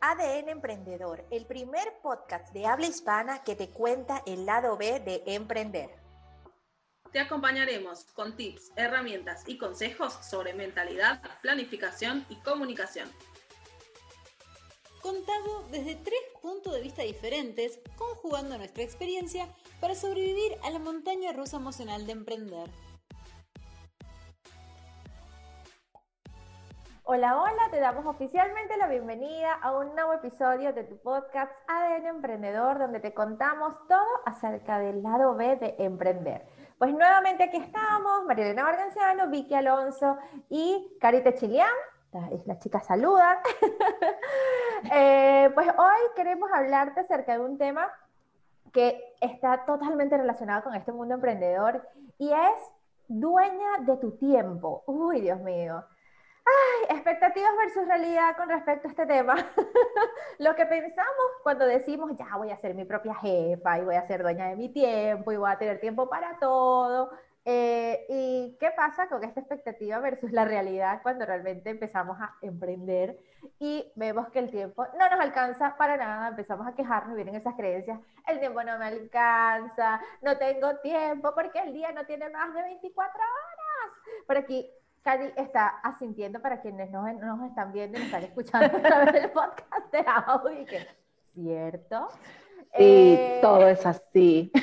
ADN Emprendedor, el primer podcast de habla hispana que te cuenta el lado B de emprender. Te acompañaremos con tips, herramientas y consejos sobre mentalidad, planificación y comunicación. Contado desde tres puntos de vista diferentes, conjugando nuestra experiencia para sobrevivir a la montaña rusa emocional de emprender. Hola, hola, te damos oficialmente la bienvenida a un nuevo episodio de tu podcast ADN Emprendedor, donde te contamos todo acerca del lado B de emprender. Pues nuevamente aquí estamos, Marilena Barganciano, Vicky Alonso y Carita Chilián. Las chicas saludan. Eh, pues hoy queremos hablarte acerca de un tema que está totalmente relacionado con este mundo emprendedor y es dueña de tu tiempo. Uy, Dios mío. Ay, expectativas versus realidad con respecto a este tema. Lo que pensamos cuando decimos, ya voy a ser mi propia jefa y voy a ser dueña de mi tiempo y voy a tener tiempo para todo. Eh, ¿Y qué pasa con esta expectativa versus la realidad cuando realmente empezamos a emprender y vemos que el tiempo no nos alcanza para nada? Empezamos a quejarnos, vienen esas creencias, el tiempo no me alcanza, no tengo tiempo porque el día no tiene más de 24 horas. Por aquí Cari está asintiendo para quienes no nos están viendo y nos están escuchando a través del podcast de audio, que cierto. Sí, eh, todo es así.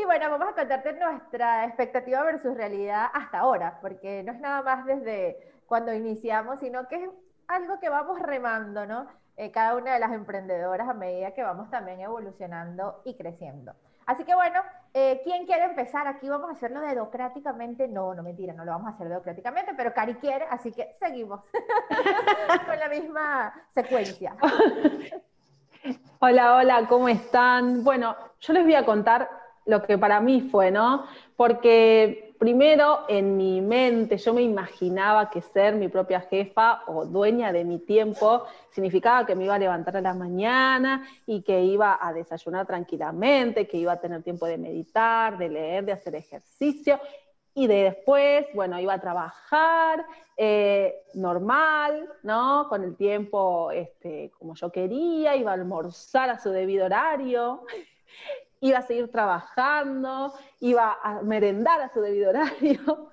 Y bueno, vamos a contarte nuestra expectativa versus realidad hasta ahora, porque no es nada más desde cuando iniciamos, sino que es algo que vamos remando, ¿no? Eh, cada una de las emprendedoras a medida que vamos también evolucionando y creciendo. Así que bueno, eh, ¿quién quiere empezar? Aquí vamos a hacerlo dedocráticamente. No, no mentira, no lo vamos a hacer dedocráticamente, pero Cari quiere, así que seguimos con la misma secuencia. Hola, hola, ¿cómo están? Bueno, yo les voy a contar lo que para mí fue, ¿no? Porque primero en mi mente yo me imaginaba que ser mi propia jefa o dueña de mi tiempo significaba que me iba a levantar a la mañana y que iba a desayunar tranquilamente, que iba a tener tiempo de meditar, de leer, de hacer ejercicio y de después, bueno, iba a trabajar eh, normal, ¿no? Con el tiempo este, como yo quería, iba a almorzar a su debido horario iba a seguir trabajando, iba a merendar a su debido horario.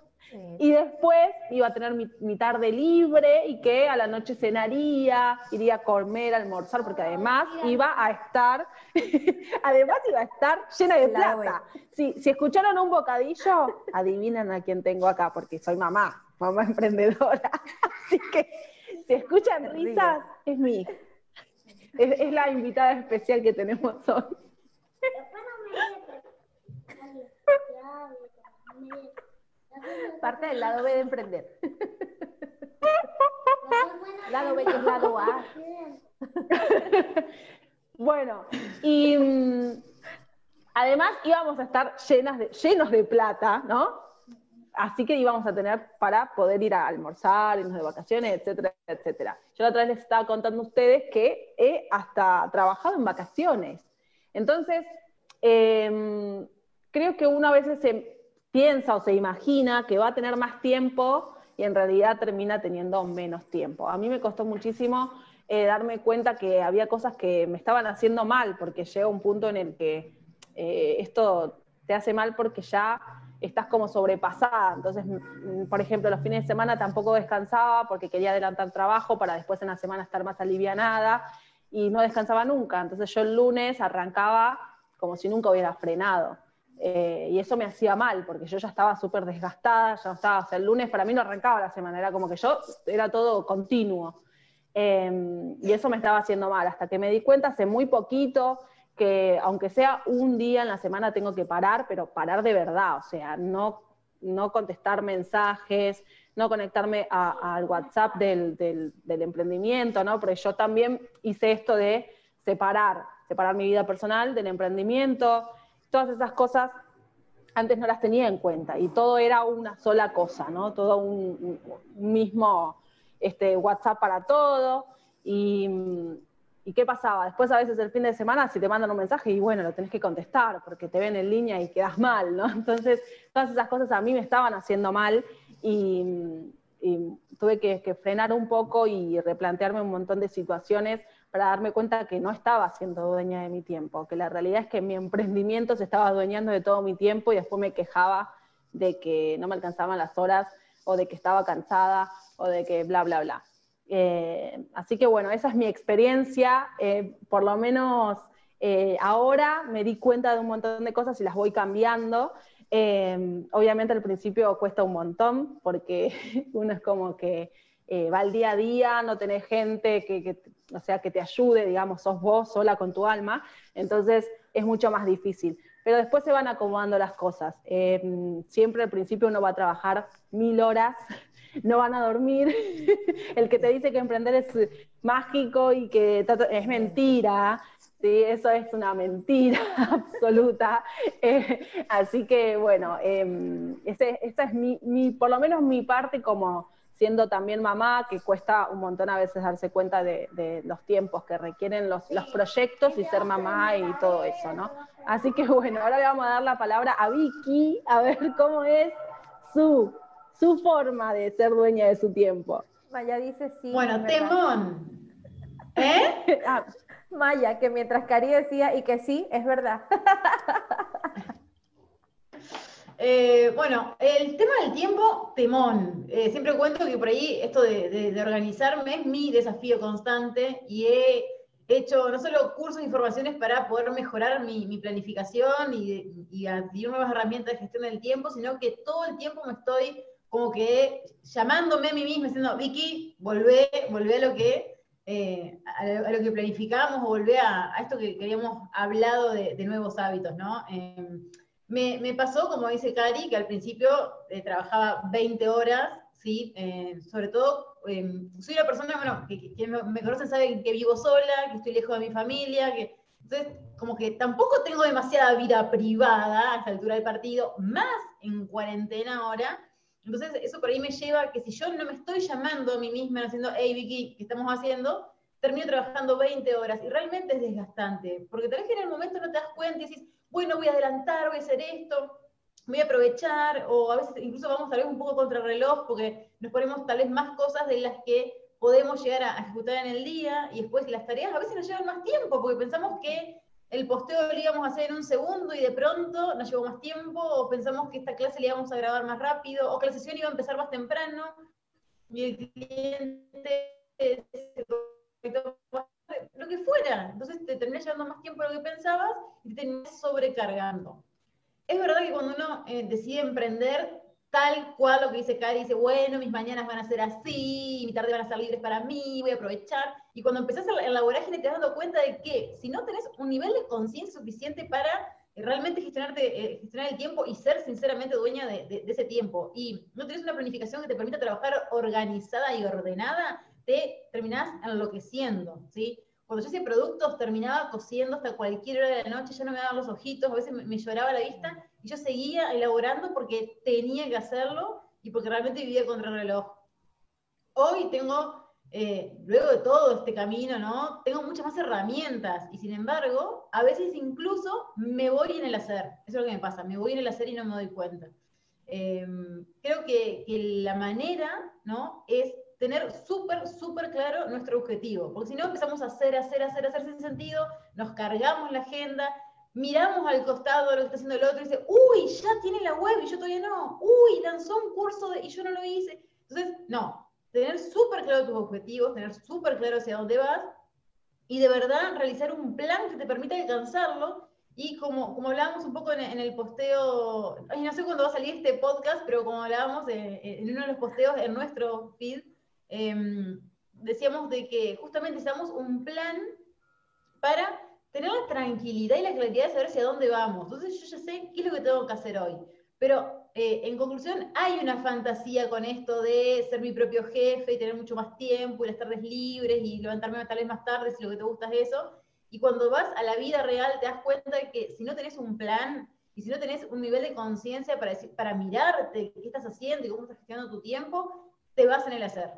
Y después iba a tener mi, tarde libre y que a la noche cenaría, iría a comer, a almorzar, porque además iba a estar, además iba a estar llena de plata. si escucharon un bocadillo, adivinan a quién tengo acá, porque soy mamá, mamá emprendedora. Así que si escuchan risas, es mi Es, es la invitada especial que tenemos hoy. Parte del lado B de emprender. lado B que es lado A. bueno, y mm, además íbamos a estar llenas de, llenos de plata, ¿no? Así que íbamos a tener para poder ir a almorzar, irnos de vacaciones, etcétera, etcétera. Yo la otra vez les estaba contando a ustedes que he hasta trabajado en vacaciones. Entonces, em, creo que uno a veces se piensa o se imagina que va a tener más tiempo y en realidad termina teniendo menos tiempo. A mí me costó muchísimo eh, darme cuenta que había cosas que me estaban haciendo mal, porque llega un punto en el que eh, esto te hace mal porque ya estás como sobrepasada. Entonces, por ejemplo, los fines de semana tampoco descansaba porque quería adelantar trabajo para después en la semana estar más alivianada y no descansaba nunca. Entonces yo el lunes arrancaba como si nunca hubiera frenado. Eh, y eso me hacía mal, porque yo ya estaba súper desgastada, ya estaba, o sea, el lunes para mí no arrancaba la semana, era como que yo, era todo continuo. Em, y eso me estaba haciendo mal, hasta que me di cuenta hace muy poquito que aunque sea un día en la semana tengo que parar, pero parar de verdad, o sea, no, no contestar mensajes, no conectarme al WhatsApp del, emprendimiento, ¿no? Porque yo también hice esto de separar, separar mi vida personal del emprendimiento, todas esas cosas antes no las tenía en cuenta y todo era una sola cosa, ¿no? Todo un, mismo este, WhatsApp para todo. Y, y, qué pasaba? Después a veces el fin de semana si te mandan un mensaje y bueno, lo tenés que contestar porque te ven en línea y quedas mal, ¿no? Entonces todas esas cosas a mí me estaban haciendo mal y, tuve que, frenar un poco y replantearme un montón de situaciones para darme cuenta que no estaba siendo dueña de mi tiempo, que la realidad es que mi emprendimiento se estaba adueñando de todo mi tiempo y después me quejaba de que no me alcanzaban las horas o de que estaba cansada o de que bla, bla, bla. Eh, así que bueno, esa es mi experiencia, eh, por lo menos eh, ahora me di cuenta de un montón de cosas y las voy cambiando. Obviamente al principio cuesta un montón porque uno es como que va al día a día, no tenés gente que, sea, que te ayude, digamos, sos vos sola con tu alma, entonces es mucho más difícil. Pero después se van acomodando las cosas. siempre al principio uno va a trabajar mil horas no van a dormir. El que te dice que emprender es mágico y que es mentira. Sí, eso es una mentira absoluta. Eh, así que bueno, eh, esa es mi, por lo menos mi parte como siendo también mamá, que cuesta un montón a veces darse cuenta de, los tiempos que requieren los, los, proyectos y ser mamá y todo eso, ¿no? Así que bueno, ahora le vamos a dar la palabra a Vicky, a ver cómo es su su forma de ser dueña de su tiempo. Maya dice sí. Bueno, temón. ¿Eh? Ah, Maya, que mientras Cari decía y que sí, es verdad. Eh, bueno, el tema del tiempo, temón. Eh, siempre cuento que por ahí esto de, organizarme es mi desafío constante y he hecho no solo cursos e informaciones para poder mejorar mi, planificación y, y adquirir nuevas herramientas de gestión del tiempo, sino que todo el tiempo me estoy como que llamándome a mí misma, diciendo, Vicky, volvé, volvé a lo que, eh, a, lo que planificamos, o volvé a, esto que, habíamos hablado de, nuevos hábitos, ¿no? Em, me, pasó, como dice Cari, que al principio eh, trabajaba 20 horas, ¿sí? Eh, sobre todo, em, soy una persona, bueno, que, que me, me, conocen saben que vivo sola, que estoy lejos de mi familia, que... Entonces, como que tampoco tengo demasiada vida privada a esta altura del partido, más en cuarentena ahora, entonces, eso por ahí me lleva a que si yo no me estoy llamando a mí misma, haciendo, hey Vicky, ¿qué estamos haciendo? Termino trabajando 20 horas y realmente es desgastante, porque tal vez en el momento no te das cuenta y dices, bueno, voy a adelantar, voy a hacer esto, voy a aprovechar, o a veces incluso vamos tal vez un poco contra el reloj, porque nos ponemos tal vez más cosas de las que podemos llegar a ejecutar en el día, y después las tareas a veces nos llevan más tiempo, porque pensamos que el posteo lo íbamos a hacer en un segundo y de pronto nos llevó más tiempo, o pensamos que esta clase la íbamos a grabar más rápido, o que la sesión iba a empezar más temprano, y el cliente lo que fuera. Entonces te terminas llevando más tiempo de lo que pensabas y te terminas sobrecargando. Es verdad que cuando uno eh, decide emprender, tal cual lo que dice Cari, dice, bueno, mis mañanas van a ser así, mi tarde van a ser libres para mí, voy a aprovechar. Y cuando empezás en la vorágine te das dando cuenta de que si no tenés un nivel de conciencia suficiente para eh, realmente gestionarte, eh, gestionar el tiempo y ser sinceramente dueña de, ese tiempo, y no tenés una planificación que te permita trabajar organizada y ordenada, te terminás enloqueciendo, ¿sí? Cuando yo hacía productos, terminaba cosiendo hasta cualquier hora de la noche, ya no me daban los ojitos, a veces me, lloraba la vista, y yo seguía elaborando porque tenía que hacerlo y porque realmente vivía contra el reloj. Hoy tengo, eh, luego de todo este camino, ¿no? Tengo muchas más herramientas y sin embargo, a veces incluso me voy en el hacer. Eso es lo que me pasa, me voy en el hacer y no me doy cuenta. Em, creo que, que, la manera, ¿no? Es tener súper, súper claro nuestro objetivo, porque si no empezamos a hacer, hacer, hacer, hacer sin sentido, nos cargamos la agenda, miramos al costado de lo que está haciendo el otro y dice, uy, ya tiene la web y yo todavía no, uy, lanzó un curso y yo no lo hice. Entonces, no, tener súper claro tus objetivos, tener súper claro hacia dónde vas y de verdad realizar un plan que te permita alcanzarlo. Y como, como hablábamos un poco en, el posteo, ay, no sé cuándo va a salir este podcast, pero como hablábamos en, uno de los posteos en nuestro feed, em, decíamos de que justamente hicimos un plan para tener la tranquilidad y la claridad de saber hacia dónde vamos. Entonces yo ya sé qué es lo que tengo que hacer hoy. Pero eh, en conclusión, hay una fantasía con esto de ser mi propio jefe y tener mucho más tiempo y las tardes libres y levantarme tal vez más tarde si lo que te gusta es eso. Y cuando vas a la vida real te das cuenta de que si no tenés un plan y si no tenés un nivel de conciencia para, para mirarte qué estás haciendo y cómo estás gestionando tu tiempo, te vas en el hacer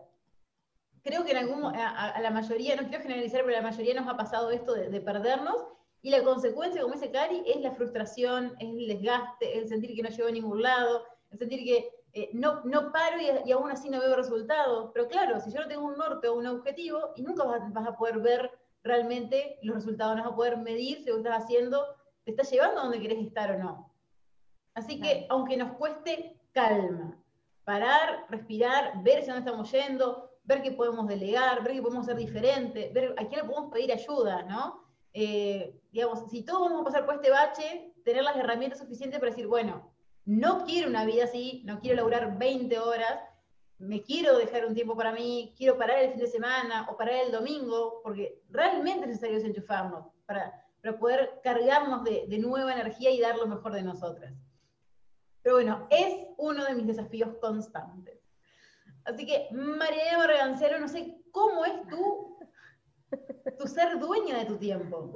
creo que en algún, a, la mayoría, no quiero generalizar, pero a la mayoría nos ha pasado esto de, perdernos, y la consecuencia, como dice Cari, es la frustración, es el desgaste, el sentir que no llego a ningún lado, el sentir que eh, no, no paro y, aún así no veo resultados. Pero claro, si yo no tengo un norte o un objetivo, y nunca vas, vas, a poder ver realmente los resultados, no vas a poder medir si lo que estás haciendo te está llevando a donde querés estar o no. Así que, aunque nos cueste, calma. Parar, respirar, ver hacia dónde estamos yendo, ver qué podemos delegar, ver qué podemos hacer diferente, ver a quién le podemos pedir ayuda, ¿no? Eh, digamos, si todos vamos a pasar por este bache, tener las herramientas suficientes para decir, bueno, no quiero una vida así, no quiero laburar 20 horas, me quiero dejar un tiempo para mí, quiero parar el fin de semana o parar el domingo, porque realmente es necesario desenchufarnos para, para poder cargarnos de, de nueva energía y dar lo mejor de nosotras. Pero bueno, es uno de mis desafíos constantes. Así que, María Eva no sé cómo es tú, tu ser dueña de tu tiempo.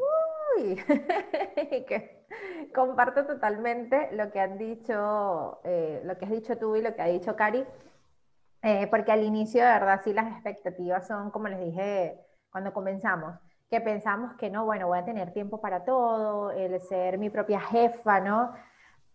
Uy, que comparto totalmente lo que han dicho, eh, lo que has dicho tú y lo que ha dicho Cari, eh, porque al inicio, de verdad, sí las expectativas son, como les dije cuando comenzamos, que pensamos que no, bueno, voy a tener tiempo para todo, el ser mi propia jefa, ¿no?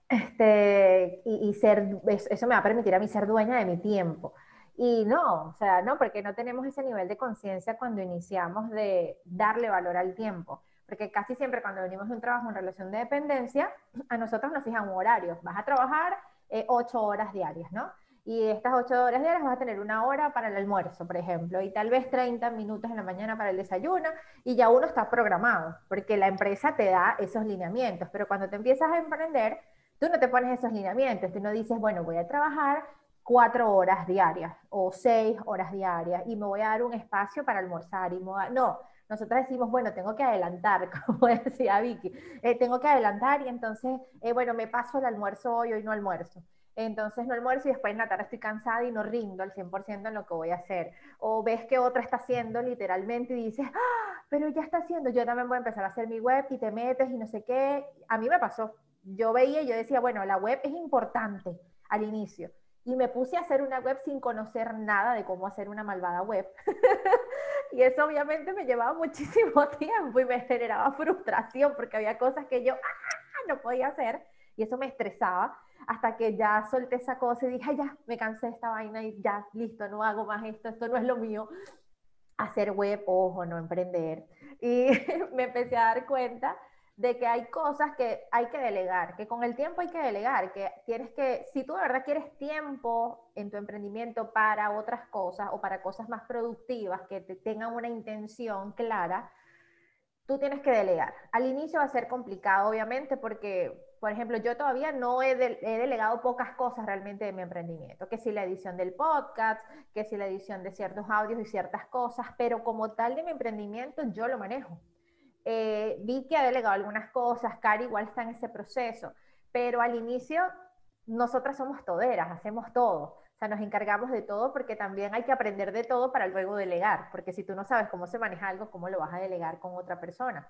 Este, y, ser, eso me va a permitir a mí ser dueña de mi tiempo. Y no, o sea, no, porque no tenemos ese nivel de conciencia cuando iniciamos de darle valor al tiempo. Porque casi siempre cuando venimos de un trabajo en relación de dependencia, a nosotros nos fijan un horario. Vas a trabajar eh, ocho horas diarias, ¿no? Y estas ocho horas diarias vas a tener una hora para el almuerzo, por ejemplo, y tal vez 30 minutos en la mañana para el desayuno, y ya uno está programado, porque la empresa te da esos lineamientos. Pero cuando te empiezas a emprender, Tú no te pones esos lineamientos, tú no dices, bueno, voy a trabajar cuatro horas diarias o seis horas diarias y me voy a dar un espacio para almorzar y no, nosotros decimos, bueno, tengo que adelantar, como decía Vicky, eh, tengo que adelantar y entonces, eh, bueno, me paso el almuerzo hoy, hoy no almuerzo. Entonces no almuerzo y después en la tarde estoy cansada y no rindo al 100% en lo que voy a hacer. O ves que otra está haciendo literalmente y dices, ah, pero ya está haciendo, yo también voy a empezar a hacer mi web y te metes y no sé qué. A mí me pasó, yo veía y yo decía, bueno, la web es importante al inicio. Y me puse a hacer una web sin conocer nada de cómo hacer una malvada web. y eso obviamente me llevaba muchísimo tiempo y me generaba frustración porque había cosas que yo ¡ah! no podía hacer y eso me estresaba hasta que ya solté esa cosa y dije, ya, me cansé de esta vaina y ya, listo, no hago más esto, esto no es lo mío. Hacer web, ojo, no emprender. Y me empecé a dar cuenta de que hay cosas que hay que delegar, que con el tiempo hay que delegar, que tienes que, si tú de verdad quieres tiempo en tu emprendimiento para otras cosas o para cosas más productivas que te tengan una intención clara, tú tienes que delegar. Al inicio va a ser complicado, obviamente, porque, por ejemplo, yo todavía no he, he, delegado pocas cosas realmente de mi emprendimiento, que si la edición del podcast, que si la edición de ciertos audios y ciertas cosas, pero como tal de mi emprendimiento yo lo manejo. Eh, vi que ha delegado algunas cosas, Cari igual está en ese proceso, pero al inicio nosotras somos toderas, hacemos todo, o sea, nos encargamos de todo porque también hay que aprender de todo para luego delegar, porque si tú no sabes cómo se maneja algo, ¿cómo lo vas a delegar con otra persona?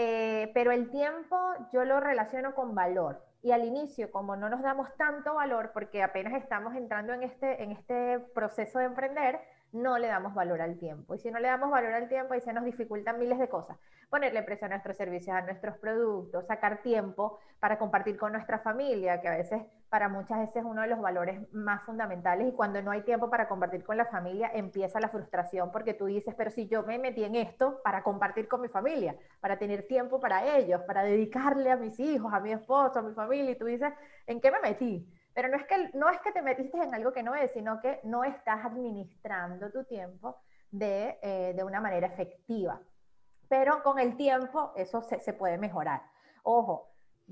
Eh, pero el tiempo yo lo relaciono con valor. Y al inicio, como no nos damos tanto valor, porque apenas estamos entrando en este, en este proceso de emprender, no le damos valor al tiempo. Y si no le damos valor al tiempo, ahí se nos dificultan miles de cosas. Ponerle precio a nuestros servicios, a nuestros productos, sacar tiempo para compartir con nuestra familia, que a veces para muchas veces es uno de los valores más fundamentales. Y cuando no hay tiempo para compartir con la familia, empieza la frustración porque tú dices, pero si yo me metí en esto para compartir con mi familia, para tener tiempo para ellos, para dedicarle a mis hijos, a mi esposo, a mi familia, y tú dices, ¿en qué me metí? Pero no es, que, no es que te metiste en algo que no es, sino que no estás administrando tu tiempo de, eh, de una manera efectiva. Pero con el tiempo eso se, se puede mejorar. Ojo,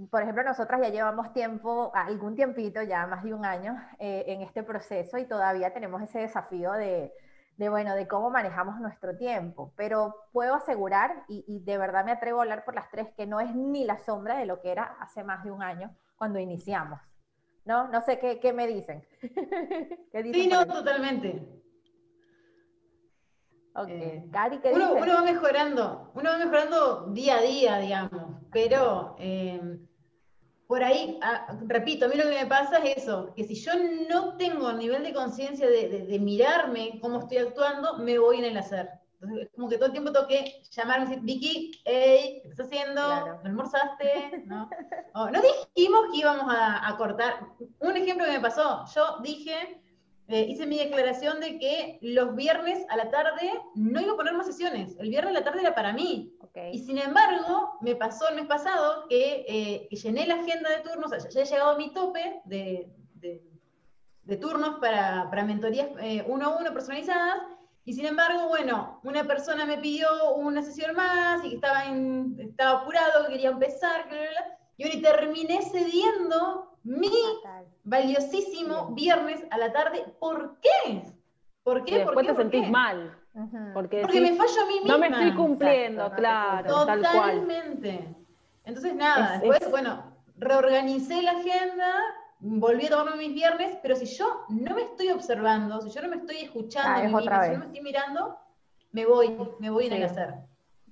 por ejemplo, nosotras ya llevamos tiempo, algún tiempito, ya más de un año, eh, en este proceso y todavía tenemos ese desafío de, de, bueno, de cómo manejamos nuestro tiempo. Pero puedo asegurar, y, y, de verdad me atrevo a hablar por las tres, que no es ni la sombra de lo que era hace más de un año cuando iniciamos. ¿No? No sé qué, me dicen. sí, no, totalmente. Ok, eh, ¿qué uno, uno, va mejorando, uno va mejorando día a día, digamos, pero eh, por ahí, ah, repito, a mí lo que me pasa es eso, que si yo no tengo nivel de conciencia de, de, mirarme cómo estoy actuando, me voy en el hacer. Entonces, es como que todo el tiempo tengo que llamarme y decir, Vicky, hey, ¿qué estás haciendo? Claro. ¿No almorzaste? ¿No? No dijimos que íbamos a, a cortar. Un ejemplo que me pasó, yo dije, eh, hice mi declaración de que los viernes a la tarde no iba a poner más sesiones. El viernes a la tarde era para mí. Ok. Y sin embargo, me pasó el mes pasado que, eh, que llené la agenda de turnos, o sea, ya he llegado a mi tope de, de- de turnos para, para mentorías eh, uno a uno personalizadas, y sin embargo, bueno, una persona me pidió una sesión más y que estaba, en- estaba apurado, que quería empezar, bla, bla, bla, y bueno, y terminé cediendo mi Fatal. valiosísimo viernes a la tarde. ¿Por qué? ¿Por qué? ¿Por después qué? te ¿Por sentís qué? mal. Porque, Porque decís, me fallo a mí misma. no me estoy cumpliendo, Exacto, claro, tal cual. Totalmente. Entonces, nada, Es- después, es- bueno, reorganicé la agenda, volví a tomarme mis viernes, pero si yo no me estoy observando, si yo no me estoy escuchando Ah, a mí es misma, otra si vez. no me estoy mirando, me voy, me voy en el Sí. hacer.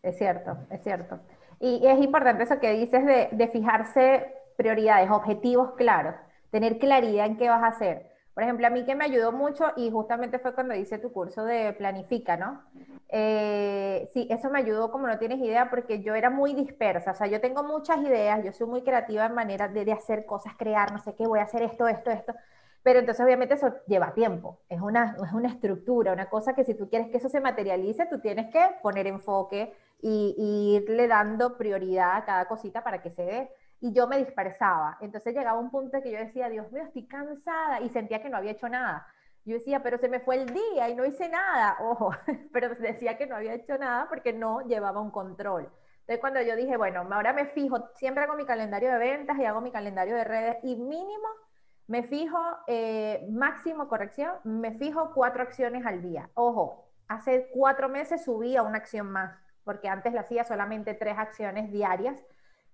Es cierto, es cierto. Y, y es importante eso que dices de, de fijarse prioridades, objetivos claros, tener claridad en qué vas a hacer. Por ejemplo, a mí que me ayudó mucho y justamente fue cuando hice tu curso de Planifica, ¿no? Eh, sí, eso me ayudó como no tienes idea porque yo era muy dispersa, o sea, yo tengo muchas ideas, yo soy muy creativa en manera de, de hacer cosas, crear, no sé qué, voy a hacer esto, esto, esto, pero entonces obviamente eso lleva tiempo, es una, es una estructura, una cosa que si tú quieres que eso se materialice, tú tienes que poner enfoque y, y irle dando prioridad a cada cosita para que se dé. Y yo me dispersaba. Entonces llegaba un punto que yo decía, Dios mío, estoy cansada y sentía que no había hecho nada. Yo decía, pero se me fue el día y no hice nada. Ojo, pero decía que no había hecho nada porque no llevaba un control. Entonces cuando yo dije, bueno, ahora me fijo, siempre hago mi calendario de ventas y hago mi calendario de redes y mínimo me fijo, eh, máximo corrección, me fijo cuatro acciones al día. Ojo, hace cuatro meses subí a una acción más, porque antes le hacía solamente tres acciones diarias,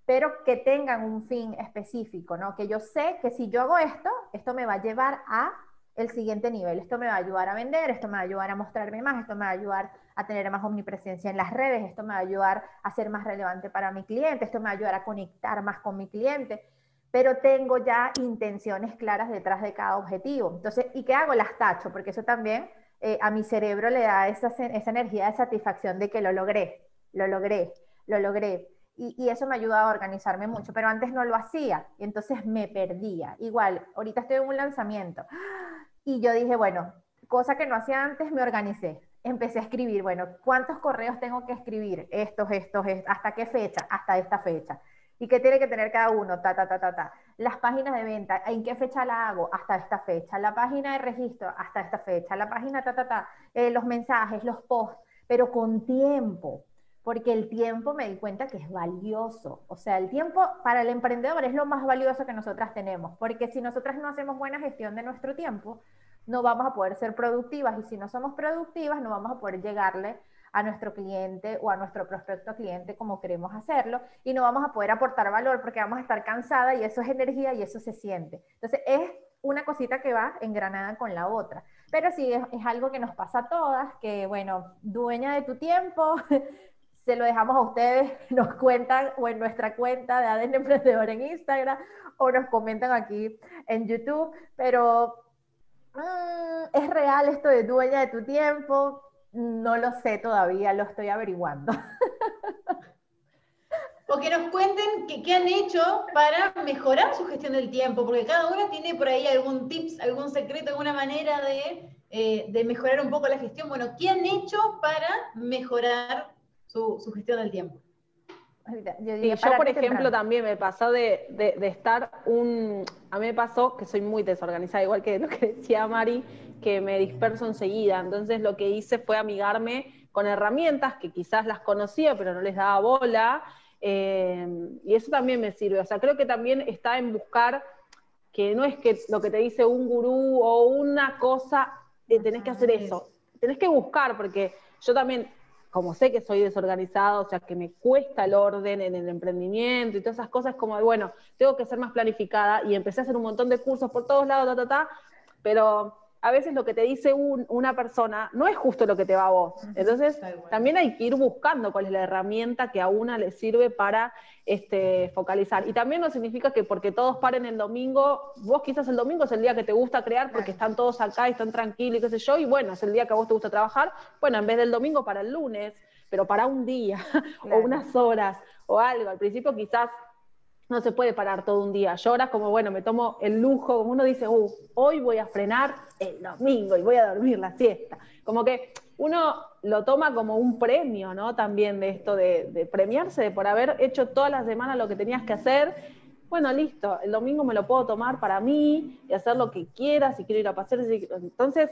pero que tengan un fin específico, ¿no? Que yo sé que si yo hago esto, esto me va a llevar a el siguiente nivel. Esto me va a ayudar a vender, esto me va a ayudar a mostrarme más, esto me va a ayudar a tener más omnipresencia en las redes, esto me va a ayudar a ser más relevante para mi cliente, esto me va a ayudar a conectar más con mi cliente, pero tengo ya intenciones claras detrás de cada objetivo. Entonces, ¿y qué hago? Las tacho, porque eso también eh, a mi cerebro le da esa, esa energía de satisfacción de que lo logré, lo logré, lo logré. Y, y, eso me ayuda a organizarme mucho, pero antes no lo hacía, y entonces me perdía. Igual, ahorita estoy en un lanzamiento y yo dije, bueno, cosa que no hacía antes, me organicé. Empecé a escribir, bueno, ¿cuántos correos tengo que escribir? Estos, estos, estos, ¿hasta qué fecha? Hasta esta fecha. ¿Y qué tiene que tener cada uno? Ta, ta, ta, ta, ta. Las páginas de venta, ¿en qué fecha la hago? Hasta esta fecha. La página de registro, hasta esta fecha. La página, ta, ta, ta. Eh, los mensajes, los posts, pero con tiempo porque el tiempo me di cuenta que es valioso. O sea, el tiempo para el emprendedor es lo más valioso que nosotras tenemos, porque si nosotras no hacemos buena gestión de nuestro tiempo, no vamos a poder ser productivas y si no somos productivas, no vamos a poder llegarle a nuestro cliente o a nuestro prospecto cliente como queremos hacerlo y no vamos a poder aportar valor porque vamos a estar cansada y eso es energía y eso se siente. Entonces es una cosita que va engranada con la otra. Pero sí, es, algo que nos pasa a todas, que bueno, dueña de tu tiempo, se lo dejamos a ustedes, nos cuentan o en nuestra cuenta de ADN Emprendedor en Instagram o nos comentan aquí en YouTube, pero mmm, es real esto de dueña de tu tiempo, no lo sé todavía, lo estoy averiguando. O que nos cuenten qué, qué han hecho para mejorar su gestión del tiempo, porque cada uno tiene por ahí algún tips, algún secreto, alguna manera de, eh, de mejorar un poco la gestión. Bueno, ¿qué han hecho para mejorar su, su gestión del tiempo? Yo, sí, yo por ejemplo, también me pasó de, de, de, estar un... A mí me pasó que soy muy desorganizada, igual que lo que decía Mari, que me disperso enseguida. Entonces lo que hice fue amigarme con herramientas que quizás las conocía, pero no les daba bola. Eh, y eso también me sirve. O sea, creo que también está en buscar que no es que lo que te dice un gurú o una cosa, eh, tenés que hacer eso. Tenés que buscar, porque yo también como sé que soy desorganizado, o sea, que me cuesta el orden en el emprendimiento y todas esas cosas, como, de, bueno, tengo que ser más planificada y empecé a hacer un montón de cursos por todos lados, ta, ta, ta, pero a veces lo que te dice un- una persona no es justo lo que te va a vos. Entonces, también hay que ir buscando cuál es la herramienta que a una le sirve para este, focalizar. Y también no significa que porque todos paren el domingo, vos quizás el domingo es el día que te gusta crear porque están todos acá y están tranquilos y qué sé yo, y bueno, es el día que a vos te gusta trabajar, bueno, en vez del domingo para el lunes, pero para un día Claro. o unas horas o algo. Al principio quizás no se puede parar todo un día. Yo como, bueno, me tomo el lujo, como uno dice, uh, hoy voy a frenar el domingo y voy a dormir la siesta. Como que uno lo toma como un premio, ¿no? También de esto de, de premiarse, de por haber hecho toda la semana lo que tenías que hacer. Bueno, listo, el domingo me lo puedo tomar para mí y hacer lo que quiera, si quiero ir a pasear. si- Entonces,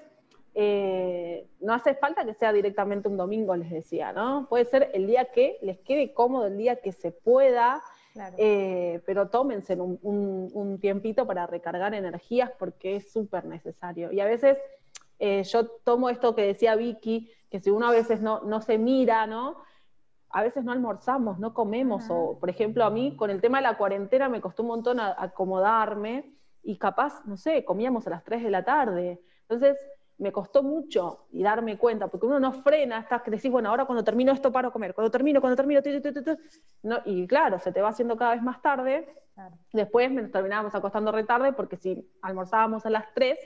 eh, no hace falta que sea directamente un domingo, les decía, ¿no? Puede ser el día que les quede cómodo, el día que se pueda, Claro. eh, pero tómense un, un- un tiempito para recargar energías porque es súper necesario. Y a veces eh, yo tomo esto que decía Vicky, que si uno a veces no, no se mira, ¿no? A veces no almorzamos, no comemos, Ajá. o por ejemplo a mí con el tema de la cuarentena me costó un montón a- acomodarme y capaz, no sé, comíamos a las 3 de la tarde. Entonces me costó mucho y darme cuenta, porque uno no frena, estás que decís, bueno, ahora cuando termino esto paro a comer, cuando termino, cuando termino, tu, tu. No, y claro, se te va haciendo cada vez más tarde. Claro. Después nos terminábamos acostando re tarde porque si almorzábamos a las 3,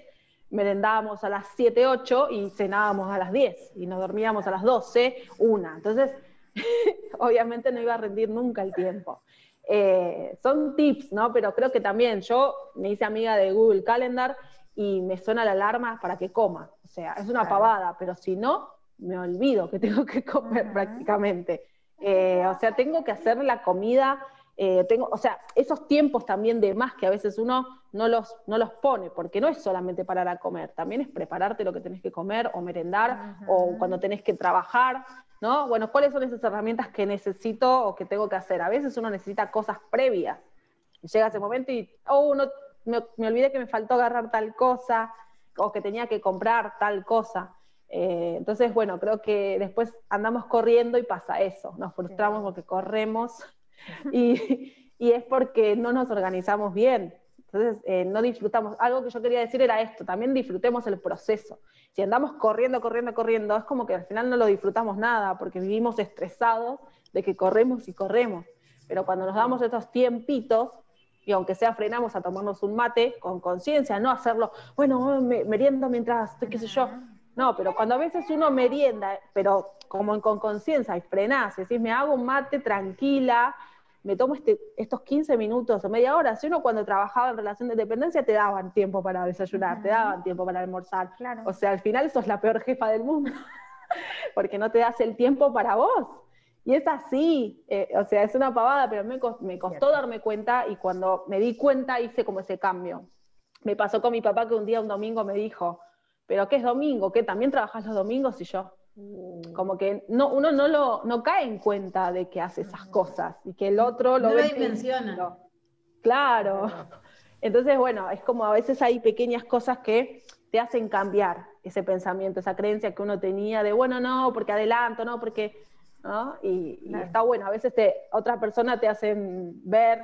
merendábamos a las 7, 8 y cenábamos a las 10 y nos dormíamos a las 12, 1. Entonces, obviamente no iba a rendir nunca el tiempo. Eh, son tips, ¿no? Pero creo que también yo me hice amiga de Google Calendar y me suena la alarma para que coma. O sea, es una Claro. pavada, pero si no, me olvido que tengo que comer Ajá. prácticamente. Eh, o sea, tengo que hacer la comida, eh, tengo, o sea, esos tiempos también de más que a veces uno no los, no los pone, porque no es solamente parar a comer, también es prepararte lo que tenés que comer o merendar Ajá. o cuando tenés que trabajar, ¿no? Bueno, ¿cuáles son esas herramientas que necesito o que tengo que hacer? A veces uno necesita cosas previas. Llega ese momento y, oh, no, me, me olvidé que me faltó agarrar tal cosa o que tenía que comprar tal cosa. Eh, entonces, bueno, creo que después andamos corriendo y pasa eso, nos frustramos Sí. porque corremos y, y es porque no nos organizamos bien. Entonces, eh, no disfrutamos. Algo que yo quería decir era esto, también disfrutemos el proceso. Si andamos corriendo, corriendo, corriendo, es como que al final no lo disfrutamos nada, porque vivimos estresados de que corremos y corremos. Pero cuando nos damos estos tiempitos, y aunque sea frenamos a tomarnos un mate con conciencia, no hacerlo, bueno, me, meriendo mientras, qué sé yo. No, pero cuando a veces uno merienda, pero como con conciencia y frenás, decís, me hago un mate tranquila, me tomo este, estos 15 minutos o media hora. Si uno cuando trabajaba en relación de dependencia te daban tiempo para desayunar, te daban tiempo para almorzar. Claro. O sea, al final sos la peor jefa del mundo, porque no te das el tiempo para vos. Y es así, eh, o sea, es una pavada, pero me, me costó Cierto. darme cuenta y cuando me di cuenta hice como ese cambio. Me pasó con mi papá que un día, un domingo, me dijo, ¿pero qué es domingo? ¿Qué? ¿También trabajas los domingos? Y yo, como que no, uno no, lo, no cae en cuenta de que hace esas cosas y que el otro lo No ve dimensiona. Claro. Entonces, bueno, es como a veces hay pequeñas cosas que te hacen cambiar ese pensamiento, esa creencia que uno tenía de, bueno, no, porque adelanto, no, porque, ¿no? Y, y está bueno, a veces te, otras personas te hacen ver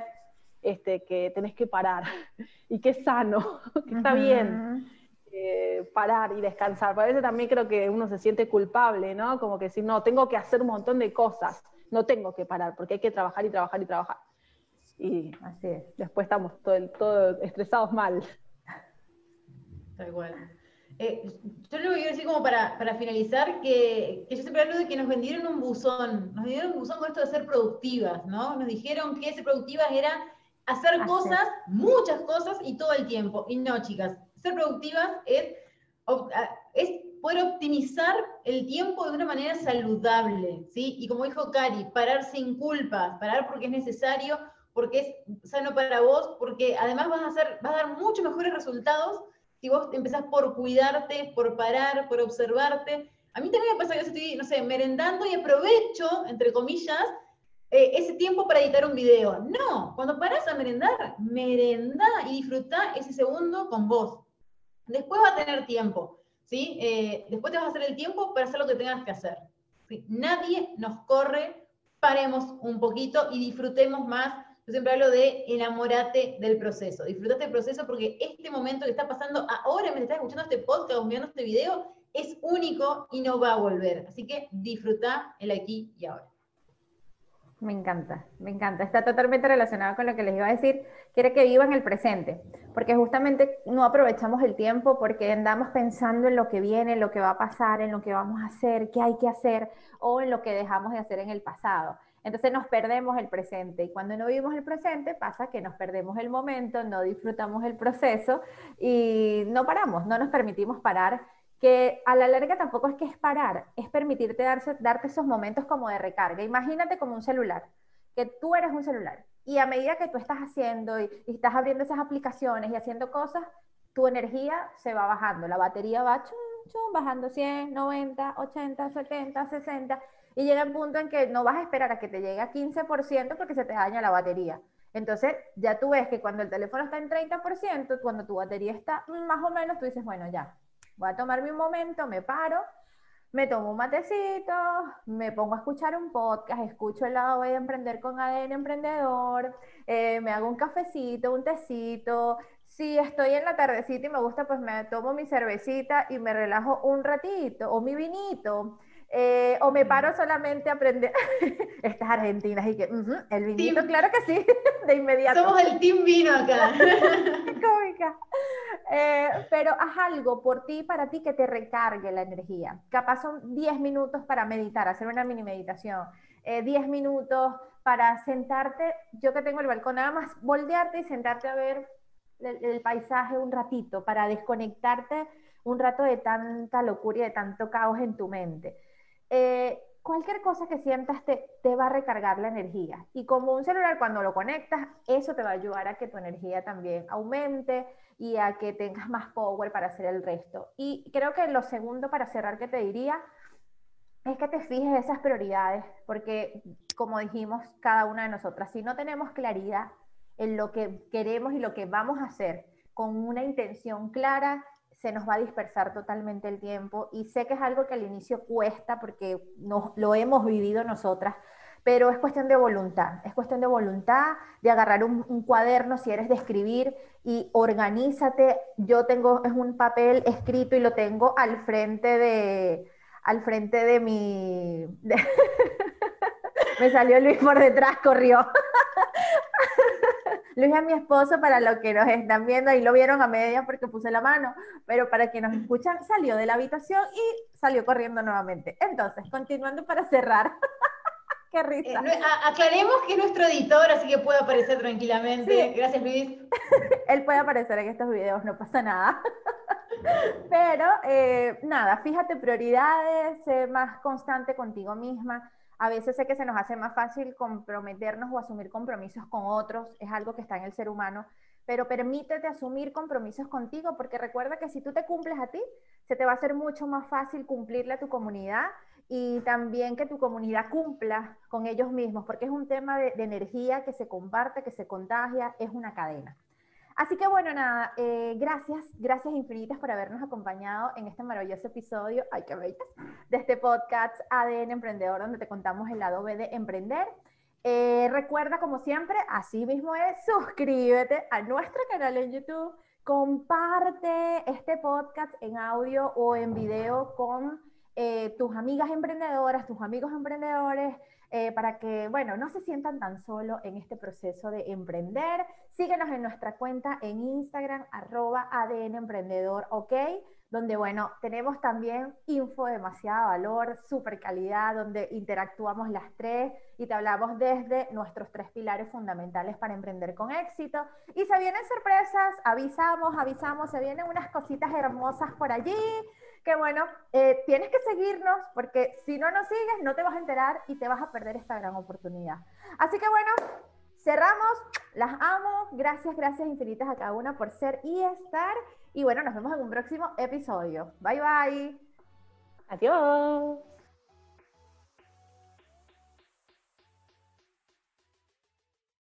este, que tenés que parar y que es sano, que está bien eh, parar y descansar. Pero a veces también creo que uno se siente culpable, ¿no? Como que si no, tengo que hacer un montón de cosas, no tengo que parar, porque hay que trabajar y trabajar y trabajar. Y Así es. después estamos todo, el- todo estresados mal. Tal cual. Eh, yo lo quiero decir como para, para finalizar, que, que yo siempre hablo de que nos vendieron un buzón, nos vendieron un buzón con esto de ser productivas, ¿no? Nos dijeron que ser productivas era hacer Hacer. cosas, muchas cosas y todo el tiempo. Y no, chicas, ser productivas es, a- es poder optimizar el tiempo de una manera saludable, ¿sí? Y como dijo Cari, parar sin culpas, parar porque es necesario, porque es sano para vos, porque además vas a, hacer, vas a dar mucho mejores resultados si vos empezás por cuidarte, por parar, por observarte. A mí también me pasa que yo estoy, no sé, merendando y aprovecho, entre comillas, eh, ese tiempo para editar un video. No, cuando parás a merendar, merendá y disfrutá ese segundo con vos. Después va a tener tiempo, ¿sí? Eh, después te vas a hacer el tiempo para hacer lo que tengas que hacer. ¿sí? Nadie nos corre, paremos un poquito y disfrutemos más yo siempre hablo de enamorate del proceso, disfrutate del proceso porque este momento que está pasando ahora, me estás escuchando este podcast o mirando este video, es único y no va a volver. Así que disfruta el aquí y ahora. Me encanta, me encanta. Está totalmente relacionado con lo que les iba a decir. Quiere que vivan el presente, porque justamente no aprovechamos el tiempo porque andamos pensando en lo que viene, en lo que va a pasar, en lo que vamos a hacer, qué hay que hacer o en lo que dejamos de hacer en el pasado. Entonces nos perdemos el presente y cuando no vivimos el presente pasa que nos perdemos el momento, no disfrutamos el proceso y no paramos, no nos permitimos parar que a la larga tampoco es que es parar, es permitirte darse, darte esos momentos como de recarga. Imagínate como un celular, que tú eres un celular y a medida que tú estás haciendo y, estás abriendo esas aplicaciones y haciendo cosas, tu energía se va bajando, la batería va chum, chum, bajando 100, 90, 80, 70, 60 y llega el punto en que no vas a esperar a que te llegue a 15% porque se te daña la batería. Entonces, ya tú ves que cuando el teléfono está en 30%, cuando tu batería está más o menos, tú dices, bueno, ya, Voy a tomarme un momento, me paro, me tomo un matecito, me pongo a escuchar un podcast, escucho el lado de emprender con ADN Emprendedor, eh, me hago un cafecito, un tecito. Si estoy en la tardecita y me gusta, pues me tomo mi cervecita y me relajo un ratito, o mi vinito. Eh, o me paro solamente a aprender estas argentinas y que el vinito, claro que sí, de inmediato. Somos el team vino acá. cómica. Eh, pero haz algo por ti, para ti, que te recargue la energía. Capaz son 10 minutos para meditar, hacer una mini meditación. 10 eh, minutos para sentarte, yo que tengo el balcón, nada más voltearte y sentarte a ver el, el paisaje un ratito, para desconectarte un rato de tanta locura y de tanto caos en tu mente. Eh, cualquier cosa que sientas te, te, va a recargar la energía. Y como un celular, cuando lo conectas, eso te va a ayudar a que tu energía también aumente y a que tengas más power para hacer el resto. Y creo que lo segundo para cerrar que te diría es que te fijes esas prioridades, porque como dijimos cada una de nosotras, si no tenemos claridad en lo que queremos y lo que vamos a hacer con una intención clara, se nos va a dispersar totalmente el tiempo y sé que es algo que al inicio cuesta porque no, lo hemos vivido nosotras, pero es cuestión de voluntad, es cuestión de voluntad, de agarrar un, cuaderno si eres de escribir y organízate. Yo tengo, es un papel escrito y lo tengo al frente de, al frente de mi... Me salió Luis por detrás, corrió. Luis es mi esposo para los que nos están viendo, y lo vieron a media porque puse la mano, pero para quienes nos escuchan, salió de la habitación y salió corriendo nuevamente. Entonces, continuando para cerrar. Qué risa. Eh, aclaremos que es nuestro editor, así que puede aparecer tranquilamente. Gracias, Luis. Él puede aparecer en estos videos, no pasa nada. Pero eh, nada, fíjate prioridades, sé más constante contigo misma a veces sé que se nos hace más fácil comprometernos o asumir compromisos con otros, es algo que está en el ser humano, pero permítete asumir compromisos contigo, porque recuerda que si tú te cumples a ti, se te va a hacer mucho más fácil cumplirle a tu comunidad y también que tu comunidad cumpla con ellos mismos, porque es un tema de, de energía que se comparte, que se contagia, es una cadena. Así que bueno, nada, eh, gracias, gracias infinitas por habernos acompañado en este maravilloso episodio, ay qué bellas, de este podcast ADN Emprendedor, donde te contamos el lado B de emprender. Eh, recuerda, como siempre, así mismo es, suscríbete a nuestro canal en YouTube, comparte este podcast en audio o en video con eh, tus amigas emprendedoras, tus amigos emprendedores, eh, para que, bueno, no se sientan tan solo en este proceso de emprender. Síguenos en nuestra cuenta en Instagram, arroba ADN Emprendedor, ¿ok? Donde, bueno, tenemos también info de demasiado valor, super calidad, donde interactuamos las tres y te hablamos desde nuestros tres pilares fundamentales para emprender con éxito. Y se vienen sorpresas, avisamos, avisamos, se vienen unas cositas hermosas por allí que bueno, eh, tienes que seguirnos porque si no nos sigues no te vas a enterar y te vas a perder esta gran oportunidad. Así que bueno, cerramos, las amo, gracias, gracias infinitas a cada una por ser y estar y bueno, nos vemos en un próximo episodio. Bye bye. Adiós.